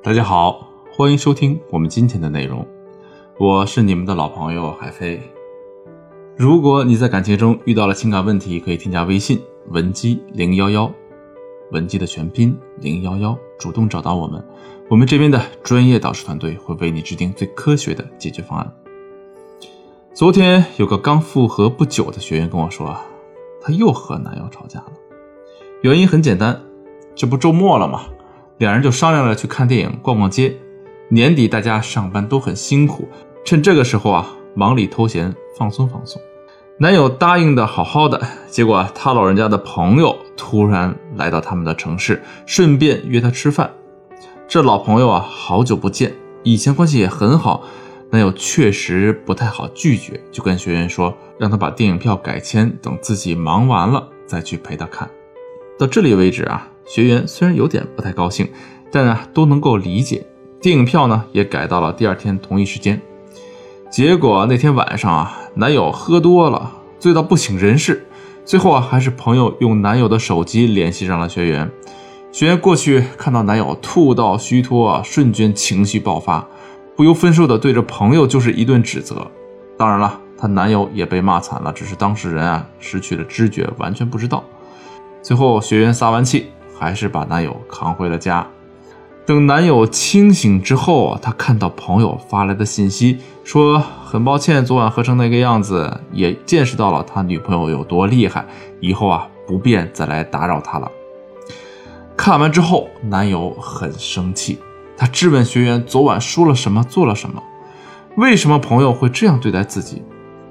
大家好，欢迎收听我们今天的内容，我是你们的老朋友海飞。如果你在感情中遇到了情感问题，可以添加微信文姬零幺幺，文姬的全拼零幺幺，主动找到我们，我们这边的专业导师团队会为你制定最科学的解决方案。昨天有个刚复合不久的学员跟我说，她又和男友吵架了，原因很简单，这不周末了吗？两人就商量着去看电影、逛逛街。年底大家上班都很辛苦，趁这个时候啊，忙里偷闲，放松放松。男友答应的好好的，结果他老人家的朋友突然来到他们的城市，顺便约他吃饭。这老朋友啊，好久不见，以前关系也很好，男友确实不太好拒绝，就跟学员说，让他把电影票改签，等自己忙完了再去陪他看。到这里为止啊。学员虽然有点不太高兴，但呢都能够理解。电影票呢也改到了第二天同一时间。结果那天晚上啊，男友喝多了，醉到不省人事。最后啊，还是朋友用男友的手机联系上了学员。学员过去看到男友吐到虚脱啊，瞬间情绪爆发，不由分说的对着朋友就是一顿指责。当然了，她男友也被骂惨了，只是当事人啊失去了知觉，完全不知道。最后学员撒完气。还是把男友扛回了家。等男友清醒之后啊，他看到朋友发来的信息，说很抱歉昨晚喝成那个样子，也见识到了他女朋友有多厉害，以后啊不便再来打扰他了。看完之后，男友很生气，他质问学员昨晚说了什么，做了什么，为什么朋友会这样对待自己？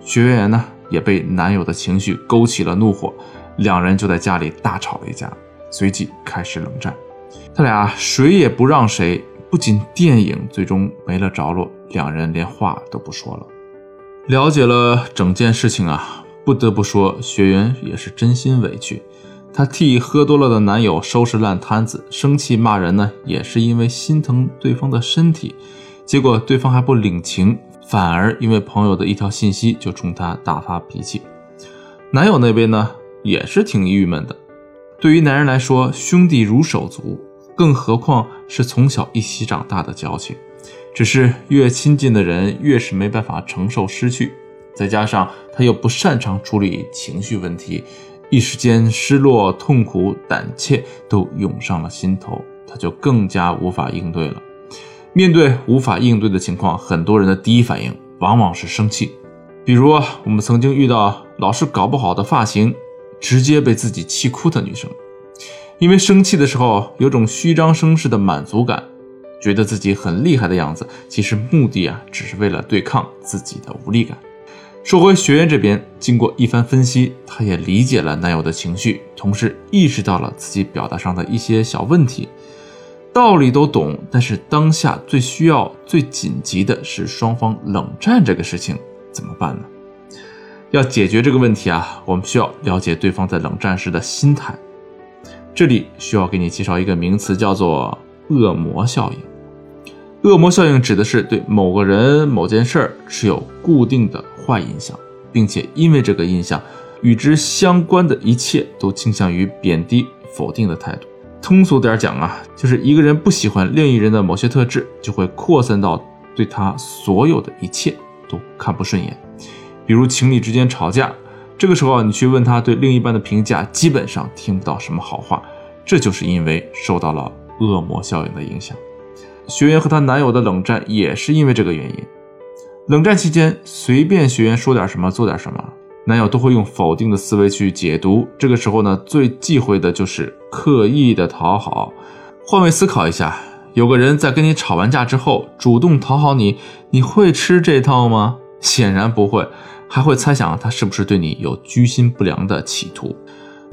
学员呢也被男友的情绪勾起了怒火，两人就在家里大吵了一架。随即开始冷战，他俩谁也不让谁，不仅电影最终没了着落，两人连话都不说了。了解了整件事情啊，不得不说，学员也是真心委屈。她替喝多了的男友收拾烂摊子，生气骂人呢，也是因为心疼对方的身体。结果对方还不领情，反而因为朋友的一条信息就冲她大发脾气。男友那边呢，也是挺郁闷的。对于男人来说，兄弟如手足，更何况是从小一起长大的交情。只是越亲近的人，越是没办法承受失去。再加上他又不擅长处理情绪问题，一时间失落、痛苦、胆怯都涌上了心头，他就更加无法应对了。面对无法应对的情况，很多人的第一反应往往是生气。比如我们曾经遇到老是搞不好的发型。直接被自己气哭的女生，因为生气的时候有种虚张声势的满足感，觉得自己很厉害的样子，其实目的啊只是为了对抗自己的无力感。说回学员这边，经过一番分析，她也理解了男友的情绪，同时意识到了自己表达上的一些小问题，道理都懂，但是当下最需要、最紧急的是双方冷战这个事情，怎么办呢？要解决这个问题啊，我们需要了解对方在冷战时的心态。这里需要给你介绍一个名词，叫做“恶魔效应”。恶魔效应指的是对某个人、某件事儿持有固定的坏印象，并且因为这个印象，与之相关的一切都倾向于贬低、否定的态度。通俗点讲啊，就是一个人不喜欢另一人的某些特质，就会扩散到对他所有的一切都看不顺眼。比如情侣之间吵架，这个时候你去问他对另一半的评价，基本上听不到什么好话。这就是因为受到了恶魔效应的影响。学员和她男友的冷战也是因为这个原因。冷战期间，随便学员说点什么、做点什么，男友都会用否定的思维去解读。这个时候呢，最忌讳的就是刻意的讨好。换位思考一下，有个人在跟你吵完架之后主动讨好你，你会吃这套吗？显然不会。还会猜想他是不是对你有居心不良的企图？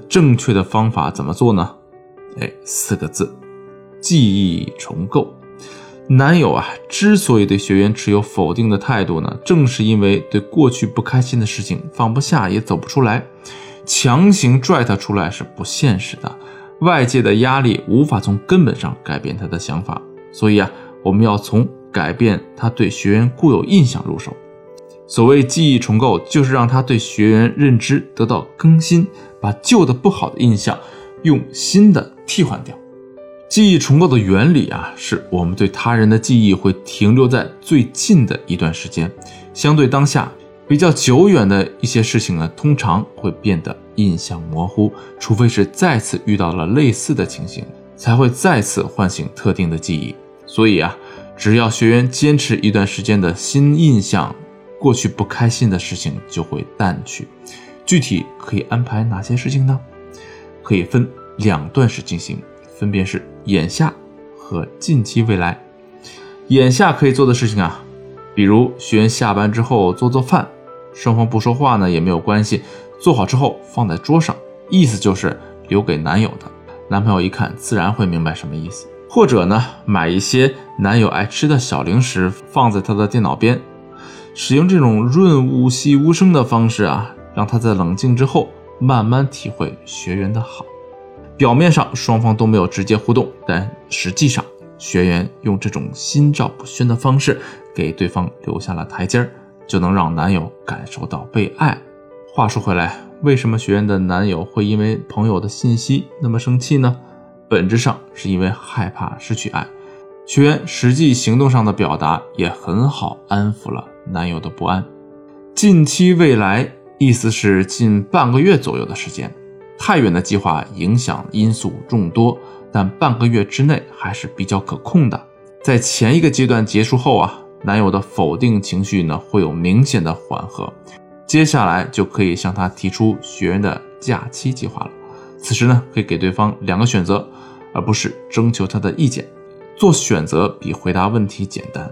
正确的方法怎么做呢？哎，四个字：记忆重构。男友啊，之所以对学员持有否定的态度呢，正是因为对过去不开心的事情放不下，也走不出来。强行拽他出来是不现实的，外界的压力无法从根本上改变他的想法。所以啊，我们要从改变他对学员固有印象入手。所谓记忆重构，就是让他对学员认知得到更新，把旧的不好的印象用新的替换掉。记忆重构的原理啊，是我们对他人的记忆会停留在最近的一段时间，相对当下比较久远的一些事情呢，通常会变得印象模糊，除非是再次遇到了类似的情形，才会再次唤醒特定的记忆。所以啊，只要学员坚持一段时间的新印象，过去不开心的事情就会淡去。具体可以安排哪些事情呢？可以分两段式进行，分别是眼下和近期未来。眼下可以做的事情啊，比如学员下班之后做做饭，双方不说话呢也没有关系，做好之后放在桌上，意思就是留给男友的。男朋友一看自然会明白什么意思。或者呢，买一些男友爱吃的小零食放在他的电脑边，使用这种润物细无声的方式啊，让他在冷静之后。慢慢体会学员的好，表面上双方都没有直接互动，但实际上学员用这种心照不宣的方式给对方留下了台阶儿，就能让男友感受到被爱。话说回来，为什么学员的男友会因为朋友的信息那么生气呢？本质上是因为害怕失去爱。学员实际行动上的表达也很好安抚了男友的不安。近期未来。意思是近半个月左右的时间，太远的计划影响因素众多，但半个月之内还是比较可控的。在前一个阶段结束后啊，男友的否定情绪呢会有明显的缓和，接下来就可以向他提出学员的假期计划了。此时呢，可以给对方两个选择，而不是征求他的意见。做选择比回答问题简单，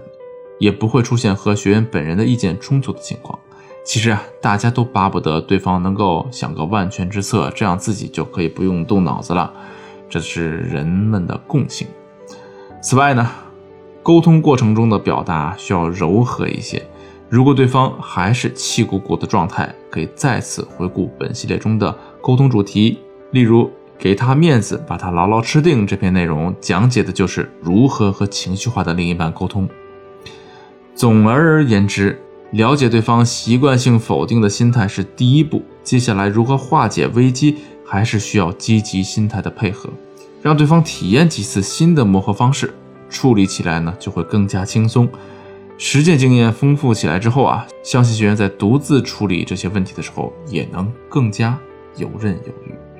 也不会出现和学员本人的意见冲突的情况。其实啊，大家都巴不得对方能够想个万全之策，这样自己就可以不用动脑子了，这是人们的共性。此外呢，沟通过程中的表达需要柔和一些。如果对方还是气鼓鼓的状态，可以再次回顾本系列中的沟通主题，例如“给他面子，把他牢牢吃定”这篇内容，讲解的就是如何和情绪化的另一半沟通。总而言之。了解对方习惯性否定的心态是第一步，接下来如何化解危机，还是需要积极心态的配合，让对方体验几次新的磨合方式，处理起来呢就会更加轻松。实践经验丰富起来之后啊，相信学员在独自处理这些问题的时候，也能更加游刃有余。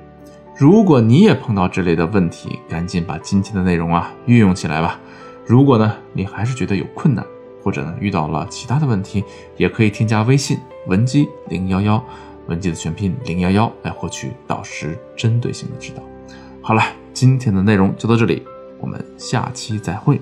如果你也碰到这类的问题，赶紧把今天的内容啊运用起来吧。如果呢你还是觉得有困难，或者呢，遇到了其他的问题，也可以添加微信文姬零幺幺，文姬的全拼零幺幺，来获取导师针对性的指导。好了，今天的内容就到这里，我们下期再会。